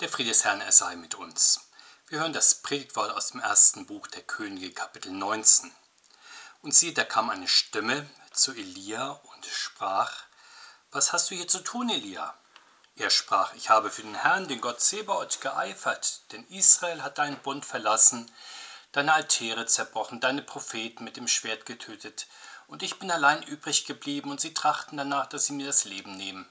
Der Friede des Herrn, er sei mit uns. Wir hören das Predigtwort aus dem ersten Buch der Könige, Kapitel 19. Und siehe, da kam eine Stimme zu Elia und sprach, Was hast du hier zu tun, Elia? Er sprach, ich habe für den Herrn, den Gott Zebaoth, geeifert, denn Israel hat deinen Bund verlassen, deine Altäre zerbrochen, deine Propheten mit dem Schwert getötet, und ich bin allein übrig geblieben, und sie trachten danach, dass sie mir das Leben nehmen.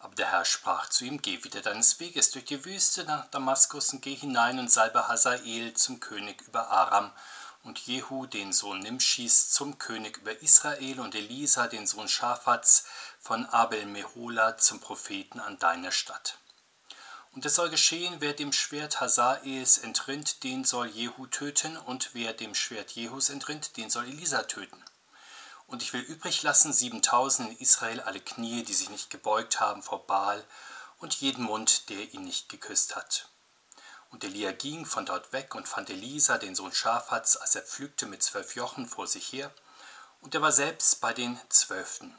Aber der Herr sprach zu ihm, Geh wieder deines Weges durch die Wüste nach Damaskus und geh hinein und salbe Hazael zum König über Aram und Jehu, den Sohn Nimschis, zum König über Israel und Elisa, den Sohn Schafats, von Abel Mehola zum Propheten an deiner Stadt. Und es soll geschehen, wer dem Schwert Hazaels entrinnt, den soll Jehu töten, und wer dem Schwert Jehus entrinnt, den soll Elisa töten. Und ich will übrig lassen siebentausend in Israel alle Knie, die sich nicht gebeugt haben vor Baal, und jeden Mund, der ihn nicht geküsst hat. Und Elia ging von dort weg und fand Elisa, den Sohn Schafats, als er pflügte mit zwölf Jochen vor sich her, und er war selbst bei den Zwölften.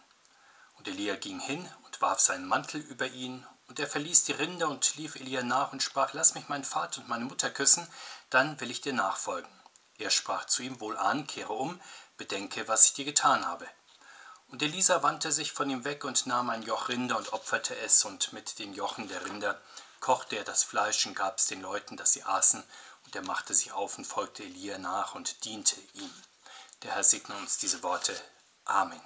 Und Elia ging hin und warf seinen Mantel über ihn, und er verließ die Rinder und lief Elia nach und sprach, Lass mich meinen Vater und meine Mutter küssen, dann will ich dir nachfolgen. Er sprach zu ihm, Wohlan, kehre um, bedenke, was ich dir getan habe. Und Elisa wandte sich von ihm weg und nahm ein Joch Rinder und opferte es, und mit den Jochen der Rinder kochte er das Fleisch und gab es den Leuten, dass sie aßen, und er machte sich auf und folgte Elia nach und diente ihm. Der Herr segne uns diese Worte. Amen.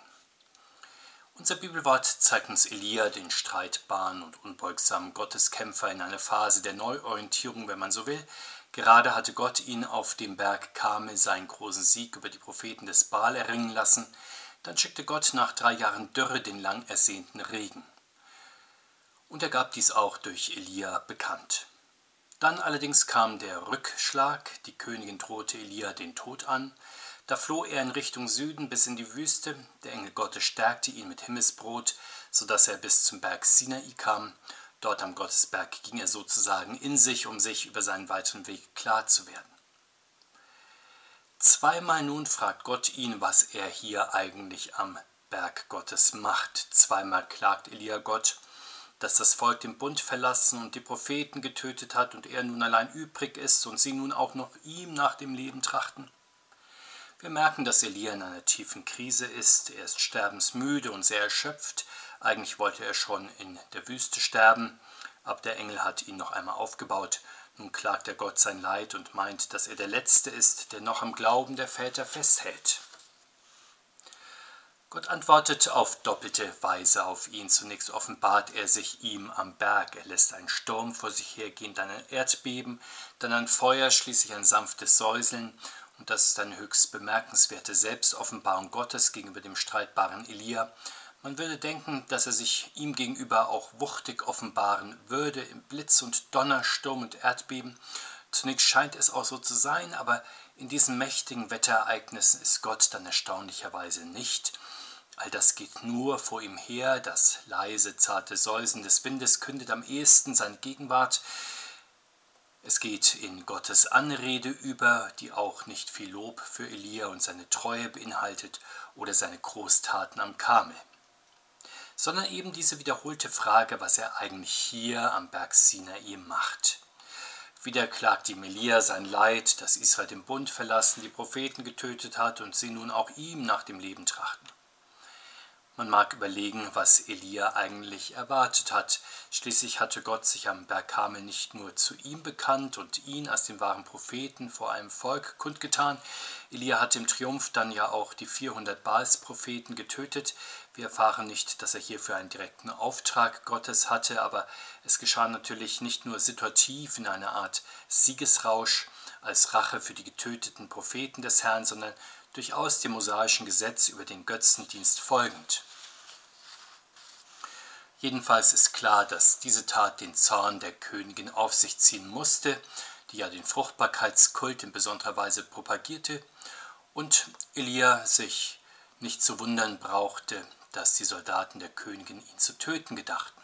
Unser Bibelwort zeigt uns Elia, den streitbaren und unbeugsamen Gotteskämpfer, in einer Phase der Neuorientierung, wenn man so will, Gerade hatte Gott ihn auf dem Berg Karmel seinen großen Sieg über die Propheten des Baal erringen lassen. Dann schickte Gott nach drei Jahren Dürre den lang ersehnten Regen. Und er gab dies auch durch Elia bekannt. Dann allerdings kam der Rückschlag, die Königin drohte Elia den Tod an. Da floh er in Richtung Süden bis in die Wüste, der Engel Gottes stärkte ihn mit Himmelsbrot, so dass er bis zum Berg Sinai kam, Dort am Gottesberg ging er sozusagen in sich, um sich über seinen weiteren Weg klar zu werden. Zweimal nun fragt Gott ihn, was er hier eigentlich am Berg Gottes macht. Zweimal klagt Elia Gott, dass das Volk den Bund verlassen und die Propheten getötet hat und er nun allein übrig ist und sie nun auch noch ihm nach dem Leben trachten. Wir merken, dass Elia in einer tiefen Krise ist. Er ist sterbensmüde und sehr erschöpft. Eigentlich wollte er schon in der Wüste sterben, aber der Engel hat ihn noch einmal aufgebaut. Nun klagt er Gott sein Leid und meint, dass er der Letzte ist, der noch am Glauben der Väter festhält. Gott antwortet auf doppelte Weise auf ihn. Zunächst offenbart er sich ihm am Berg. Er lässt einen Sturm vor sich hergehen, dann ein Erdbeben, dann ein Feuer, schließlich ein sanftes Säuseln. Und das ist eine höchst bemerkenswerte Selbstoffenbarung Gottes gegenüber dem streitbaren Elia. Man würde denken, dass er sich ihm gegenüber auch wuchtig offenbaren würde im Blitz und Donner, Sturm und Erdbeben. Zunächst scheint es auch so zu sein, aber in diesen mächtigen Wetterereignissen ist Gott dann erstaunlicherweise nicht. All das geht nur vor ihm her, das leise, zarte Säusen des Windes kündet am ehesten seine Gegenwart. Es geht in Gottes Anrede über, die auch nicht viel Lob für Elia und seine Treue beinhaltet oder seine Großtaten am Karmel sondern eben diese wiederholte Frage, was er eigentlich hier am Berg Sinai macht. Wieder klagt die Melia sein Leid, dass Israel den Bund verlassen, die Propheten getötet hat und sie nun auch ihm nach dem Leben trachten. Man mag überlegen, was Elia eigentlich erwartet hat. Schließlich hatte Gott sich am Berg Karmel nicht nur zu ihm bekannt und ihn als den wahren Propheten vor einem Volk kundgetan. Elia hat im Triumph dann ja auch die 400 Baals-Propheten getötet. Wir erfahren nicht, dass er hierfür einen direkten Auftrag Gottes hatte, aber es geschah natürlich nicht nur situativ in einer Art Siegesrausch als Rache für die getöteten Propheten des Herrn, sondern durchaus dem mosaischen Gesetz über den Götzendienst folgend. Jedenfalls ist klar, dass diese Tat den Zorn der Königin auf sich ziehen musste, die ja den Fruchtbarkeitskult in besonderer Weise propagierte, und Elia sich nicht zu wundern brauchte, dass die Soldaten der Königin ihn zu töten gedachten.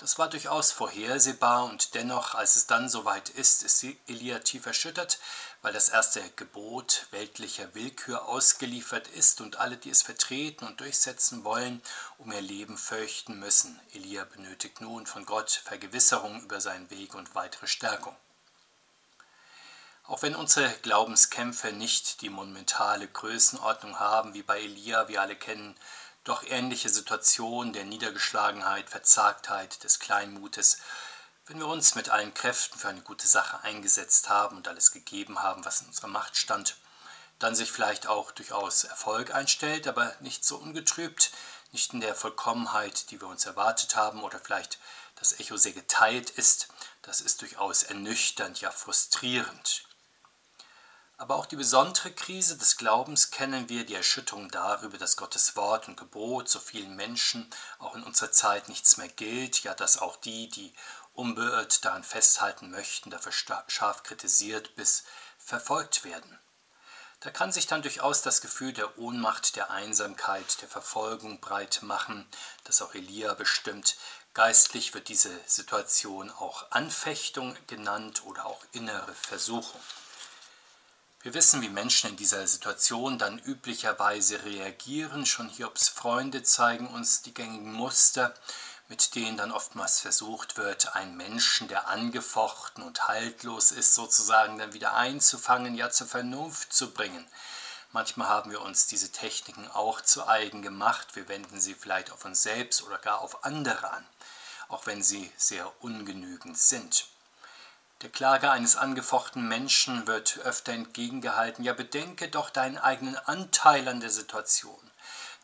Das war durchaus vorhersehbar und dennoch, als es dann soweit ist, ist Elia tief erschüttert, weil das erste Gebot weltlicher Willkür ausgeliefert ist und alle, die es vertreten und durchsetzen wollen, um ihr Leben fürchten müssen. Elia benötigt nun von Gott Vergewisserung über seinen Weg und weitere Stärkung. Auch wenn unsere Glaubenskämpfe nicht die monumentale Größenordnung haben, wie bei Elia, wir alle kennen doch ähnliche Situationen der Niedergeschlagenheit, Verzagtheit, des Kleinmutes, wenn wir uns mit allen Kräften für eine gute Sache eingesetzt haben und alles gegeben haben, was in unserer Macht stand, dann sich vielleicht auch durchaus Erfolg einstellt, aber nicht so ungetrübt, nicht in der Vollkommenheit, die wir uns erwartet haben oder vielleicht das Echo sehr geteilt ist, das ist durchaus ernüchternd, ja frustrierend. Aber auch die besondere Krise des Glaubens kennen wir, die Erschütterung darüber, dass Gottes Wort und Gebot so vielen Menschen auch in unserer Zeit nichts mehr gilt, ja dass auch die, die unbeirrt daran festhalten möchten, dafür scharf kritisiert bis verfolgt werden. Da kann sich dann durchaus das Gefühl der Ohnmacht, der Einsamkeit, der Verfolgung breit machen, das auch Elia bestimmt. Geistlich wird diese Situation auch Anfechtung genannt oder auch innere Versuchung. Wir wissen, wie Menschen in dieser Situation dann üblicherweise reagieren. Schon Hiobs Freunde zeigen uns die gängigen Muster, mit denen dann oftmals versucht wird, einen Menschen, der angefochten und haltlos ist, sozusagen dann wieder einzufangen, ja zur Vernunft zu bringen. Manchmal haben wir uns diese Techniken auch zu eigen gemacht. Wir wenden sie vielleicht auf uns selbst oder gar auf andere an, auch wenn sie sehr ungenügend sind. Der Klage eines angefochtenen Menschen wird öfter entgegengehalten, ja bedenke doch deinen eigenen Anteil an der Situation.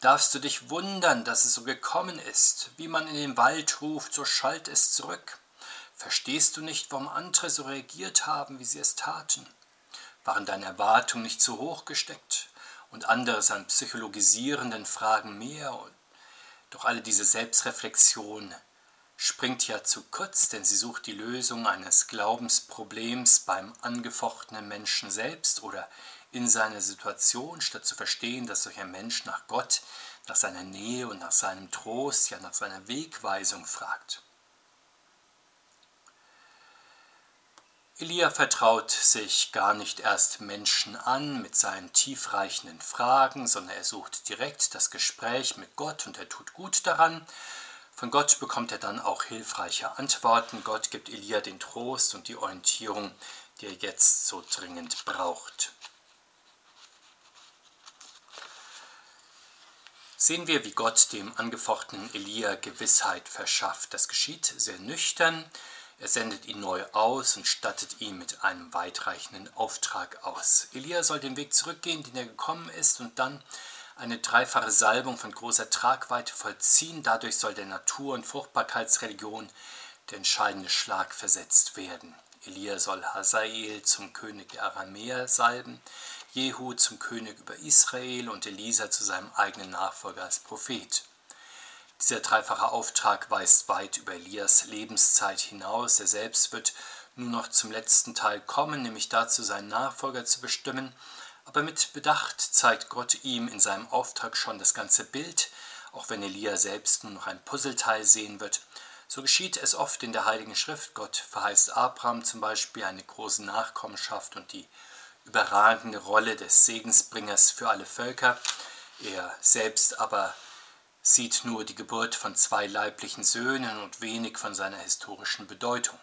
Darfst du dich wundern, dass es so gekommen ist? Wie man in den Wald ruft, so schallt es zurück. Verstehst du nicht, warum andere so reagiert haben, wie sie es taten? Waren deine Erwartungen nicht zu hoch gesteckt? Und anderes an psychologisierenden Fragen mehr? Doch alle diese Selbstreflexion springt ja zu kurz, denn sie sucht die Lösung eines Glaubensproblems beim angefochtenen Menschen selbst oder in seiner Situation, statt zu verstehen, dass solch ein Mensch nach Gott, nach seiner Nähe und nach seinem Trost, ja nach seiner Wegweisung fragt. Elia vertraut sich gar nicht erst Menschen an mit seinen tiefreichenden Fragen, sondern er sucht direkt das Gespräch mit Gott und er tut gut daran, von Gott bekommt er dann auch hilfreiche Antworten. Gott gibt Elia den Trost und die Orientierung, die er jetzt so dringend braucht. Sehen wir, wie Gott dem angefochtenen Elia Gewissheit verschafft. Das geschieht sehr nüchtern. Er sendet ihn neu aus und stattet ihn mit einem weitreichenden Auftrag aus. Elia soll den Weg zurückgehen, den er gekommen ist, und dann eine dreifache Salbung von großer Tragweite vollziehen. Dadurch soll der Natur- und Fruchtbarkeitsreligion der entscheidende Schlag versetzt werden. Elia soll Hazael zum König der Aramäer salben, Jehu zum König über Israel und Elisa zu seinem eigenen Nachfolger als Prophet. Dieser dreifache Auftrag weist weit über Elias Lebenszeit hinaus. Er selbst wird nur noch zum letzten Teil kommen, nämlich dazu, seinen Nachfolger zu bestimmen aber mit Bedacht zeigt Gott ihm in seinem Auftrag schon das ganze Bild, auch wenn Elia selbst nur noch ein Puzzleteil sehen wird. So geschieht es oft in der Heiligen Schrift. Gott verheißt Abraham zum Beispiel eine große Nachkommenschaft und die überragende Rolle des Segensbringers für alle Völker. Er selbst aber sieht nur die Geburt von zwei leiblichen Söhnen und wenig von seiner historischen Bedeutung.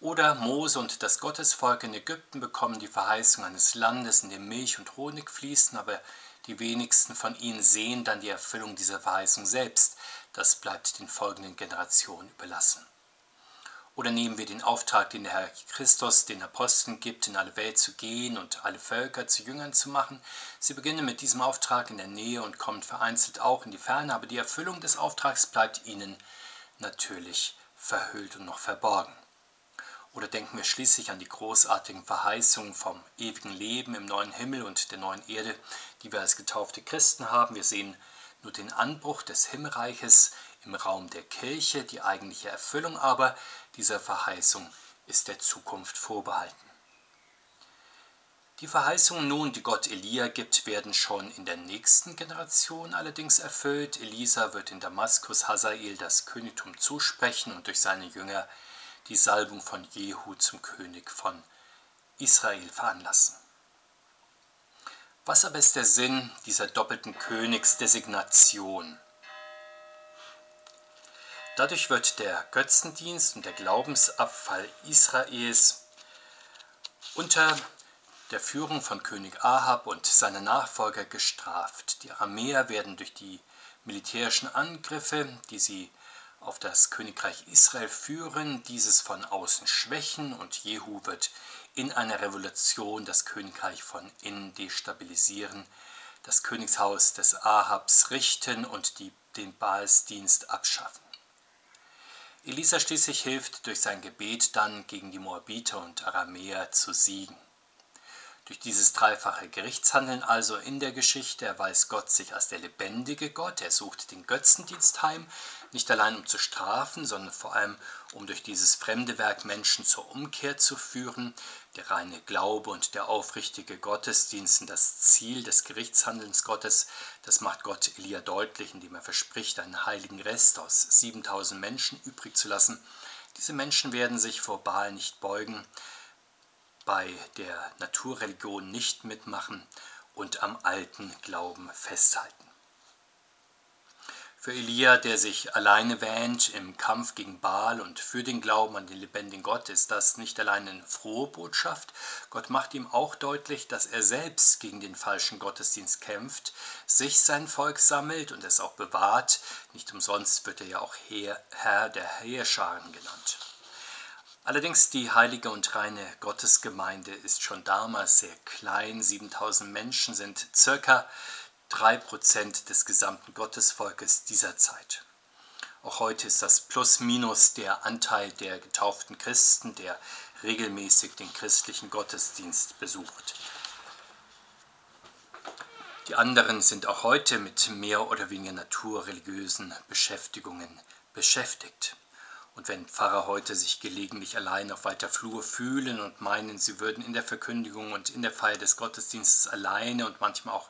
Oder Mose und das Gottesvolk in Ägypten bekommen die Verheißung eines Landes, in dem Milch und Honig fließen, aber die wenigsten von ihnen sehen dann die Erfüllung dieser Verheißung selbst. Das bleibt den folgenden Generationen überlassen. Oder nehmen wir den Auftrag, den der Herr Christus den Aposteln gibt, in alle Welt zu gehen und alle Völker zu Jüngern zu machen. Sie beginnen mit diesem Auftrag in der Nähe und kommen vereinzelt auch in die Ferne, aber die Erfüllung des Auftrags bleibt ihnen natürlich verhüllt und noch verborgen. Oder denken wir schließlich an die großartigen Verheißungen vom ewigen Leben im neuen Himmel und der neuen Erde, die wir als getaufte Christen haben. Wir sehen nur den Anbruch des Himmelreiches im Raum der Kirche, die eigentliche Erfüllung aber dieser Verheißung ist der Zukunft vorbehalten. Die Verheißungen nun, die Gott Elia gibt, werden schon in der nächsten Generation allerdings erfüllt. Elisa wird in Damaskus Hazael das Königtum zusprechen und durch seine Jünger die Salbung von Jehu zum König von Israel veranlassen. Was aber ist der Sinn dieser doppelten Königsdesignation? Dadurch wird der Götzendienst und der Glaubensabfall Israels unter der Führung von König Ahab und seiner Nachfolger gestraft. Die Aramäer werden durch die militärischen Angriffe, die sie auf das Königreich Israel führen, dieses von außen schwächen und Jehu wird in einer Revolution das Königreich von innen destabilisieren, das Königshaus des Ahabs richten und die, den Baalsdienst abschaffen. Elisa schließlich hilft durch sein Gebet dann gegen die Moabiter und Aramäer zu siegen. Durch dieses dreifache Gerichtshandeln also in der Geschichte erweist Gott sich als der lebendige Gott. Er sucht den Götzendienst heim, nicht allein um zu strafen, sondern vor allem um durch dieses fremde Werk Menschen zur Umkehr zu führen. Der reine Glaube und der aufrichtige Gottesdienst sind das Ziel des Gerichtshandelns Gottes. Das macht Gott Elia deutlich, indem er verspricht, einen heiligen Rest aus 7000 Menschen übrig zu lassen. Diese Menschen werden sich vor Baal nicht beugen, bei der Naturreligion nicht mitmachen und am alten Glauben festhalten. Für Elia, der sich alleine wähnt im Kampf gegen Baal und für den Glauben an den lebendigen Gott, ist das nicht allein eine frohe Botschaft. Gott macht ihm auch deutlich, dass er selbst gegen den falschen Gottesdienst kämpft, sich sein Volk sammelt und es auch bewahrt. Nicht umsonst wird er ja auch Herr der Heerscharen genannt. Allerdings die heilige und reine Gottesgemeinde ist schon damals sehr klein. 7000 Menschen sind circa 3% des gesamten Gottesvolkes dieser Zeit. Auch heute ist das Plus-Minus der Anteil der getauften Christen, der regelmäßig den christlichen Gottesdienst besucht. Die anderen sind auch heute mit mehr oder weniger naturreligiösen Beschäftigungen beschäftigt. Und wenn Pfarrer heute sich gelegentlich allein auf weiter Flur fühlen und meinen, sie würden in der Verkündigung und in der Feier des Gottesdienstes alleine und manchmal auch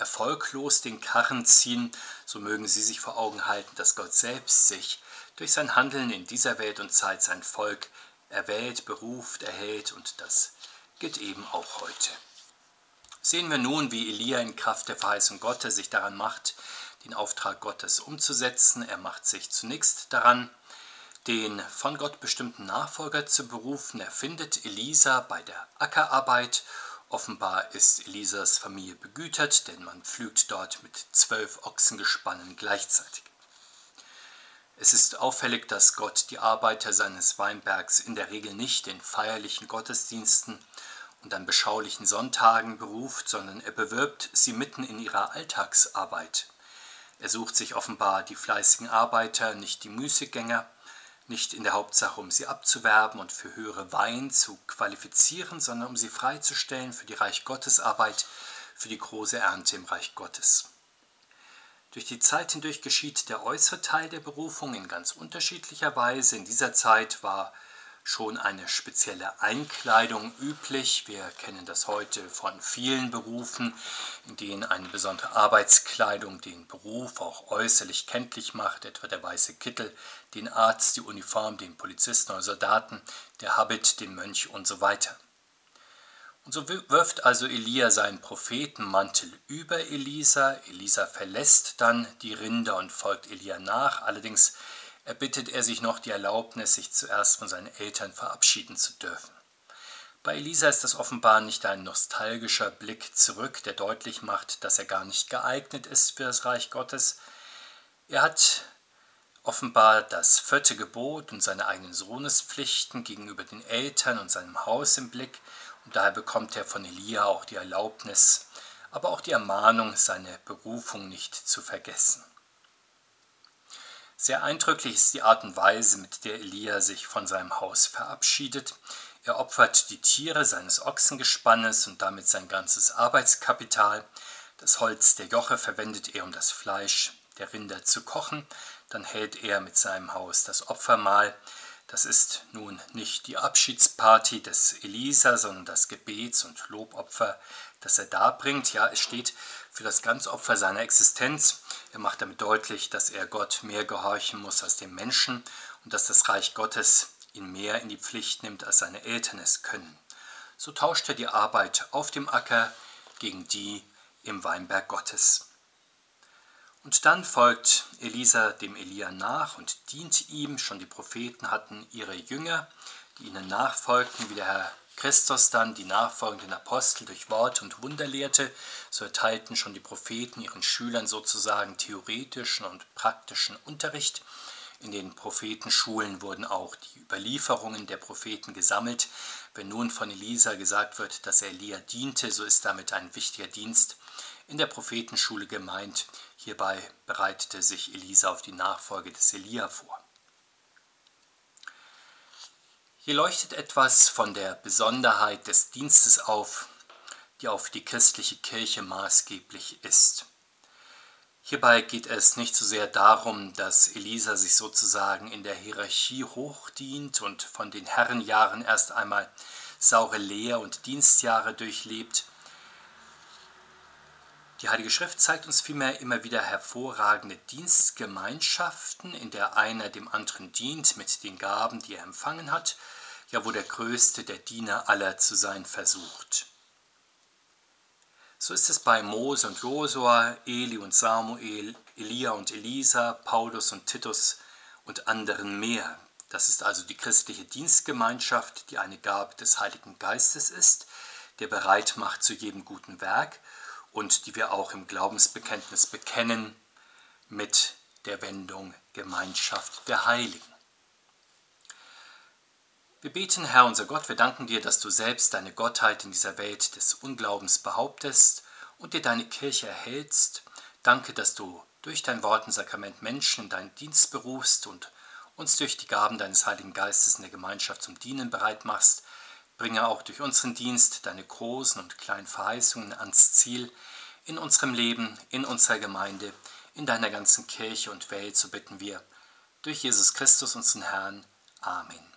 erfolglos den Karren ziehen, so mögen sie sich vor Augen halten, dass Gott selbst sich durch sein Handeln in dieser Welt und Zeit sein Volk erwählt, beruft, erhält und das gilt eben auch heute. Sehen wir nun, wie Elia in Kraft der Verheißung Gottes sich daran macht, den Auftrag Gottes umzusetzen. Er macht sich zunächst daran, den von Gott bestimmten Nachfolger zu berufen. Er findet Elisa bei der Ackerarbeit. Offenbar ist Elisas Familie begütert, denn man pflügt dort mit zwölf Ochsengespannen gleichzeitig. Es ist auffällig, dass Gott die Arbeiter seines Weinbergs in der Regel nicht in feierlichen Gottesdiensten und an beschaulichen Sonntagen beruft, sondern er bewirbt sie mitten in ihrer Alltagsarbeit. Er sucht sich offenbar die fleißigen Arbeiter, nicht die Müßiggänger, nicht in der Hauptsache, um sie abzuwerben und für höhere Weihen zu qualifizieren, sondern um sie freizustellen für die Reich Gottes Arbeit, für die große Ernte im Reich Gottes. Durch die Zeit hindurch geschieht der äußere Teil der Berufung in ganz unterschiedlicher Weise. In dieser Zeit war schon eine spezielle Einkleidung üblich. Wir kennen das heute von vielen Berufen, in denen eine besondere Arbeitskleidung den Beruf auch äußerlich kenntlich macht, etwa der weiße Kittel, den Arzt, die Uniform, den Polizisten oder Soldaten, der Habit, den Mönch und so weiter. Und so wirft also Elia seinen Prophetenmantel über Elisa. Elisa verlässt dann die Rinder und folgt Elia nach. Allerdings erbittet er sich noch die Erlaubnis, sich zuerst von seinen Eltern verabschieden zu dürfen. Bei Elisa ist das offenbar nicht ein nostalgischer Blick zurück, der deutlich macht, dass er gar nicht geeignet ist für das Reich Gottes. Er hat offenbar das vierte Gebot und seine eigenen Sohnespflichten gegenüber den Eltern und seinem Haus im Blick, und daher bekommt er von Elia auch die Erlaubnis, aber auch die Ermahnung, seine Berufung nicht zu vergessen. Sehr eindrücklich ist die Art und Weise, mit der Elia sich von seinem Haus verabschiedet. Er opfert die Tiere seines Ochsengespannes und damit sein ganzes Arbeitskapital. Das Holz der Joche verwendet er, um das Fleisch der Rinder zu kochen. Dann hält er mit seinem Haus das Opfermahl. Das ist nun nicht die Abschiedsparty des Elisa, sondern das Gebets- und Lobopfer, das er darbringt. Ja, es steht für das Ganzopfer seiner Existenz. Er macht damit deutlich, dass er Gott mehr gehorchen muss als dem Menschen und dass das Reich Gottes ihn mehr in die Pflicht nimmt, als seine Eltern es können. So tauscht er die Arbeit auf dem Acker gegen die im Weinberg Gottes. Und dann folgt Elisa dem Elia nach und dient ihm. Schon die Propheten hatten ihre Jünger, die ihnen nachfolgten, wie der Herr Christus dann die nachfolgenden Apostel durch Wort und Wunder lehrte. So erteilten schon die Propheten ihren Schülern sozusagen theoretischen und praktischen Unterricht. In den Prophetenschulen wurden auch die Überlieferungen der Propheten gesammelt. Wenn nun von Elisa gesagt wird, dass er Elia diente, so ist damit ein wichtiger Dienst in der Prophetenschule gemeint. Hierbei bereitete sich Elisa auf die Nachfolge des Elia vor. Hier leuchtet etwas von der Besonderheit des Dienstes auf, die auf die christliche Kirche maßgeblich ist. Hierbei geht es nicht so sehr darum, dass Elisa sich sozusagen in der Hierarchie hochdient und von den Herrenjahren erst einmal saure Lehr- und Dienstjahre durchlebt, die Heilige Schrift zeigt uns vielmehr immer wieder hervorragende Dienstgemeinschaften, in der einer dem anderen dient mit den Gaben, die er empfangen hat, ja wo der Größte der Diener aller zu sein versucht. So ist es bei Mose und Josua, Eli und Samuel, Elia und Elisa, Paulus und Titus und anderen mehr. Das ist also die christliche Dienstgemeinschaft, die eine Gabe des Heiligen Geistes ist, der bereit macht zu jedem guten Werk und die wir auch im Glaubensbekenntnis bekennen mit der Wendung Gemeinschaft der Heiligen. Wir beten, Herr unser Gott, wir danken dir, dass du selbst deine Gottheit in dieser Welt des Unglaubens behauptest und dir deine Kirche erhältst. Danke, dass du durch dein Wort und Sakrament Menschen in deinen Dienst berufst und uns durch die Gaben deines Heiligen Geistes in der Gemeinschaft zum Dienen bereit machst. Bringe auch durch unseren Dienst deine großen und kleinen Verheißungen ans Ziel in unserem Leben, in unserer Gemeinde, in deiner ganzen Kirche und Welt, so bitten wir. Durch Jesus Christus, unseren Herrn. Amen.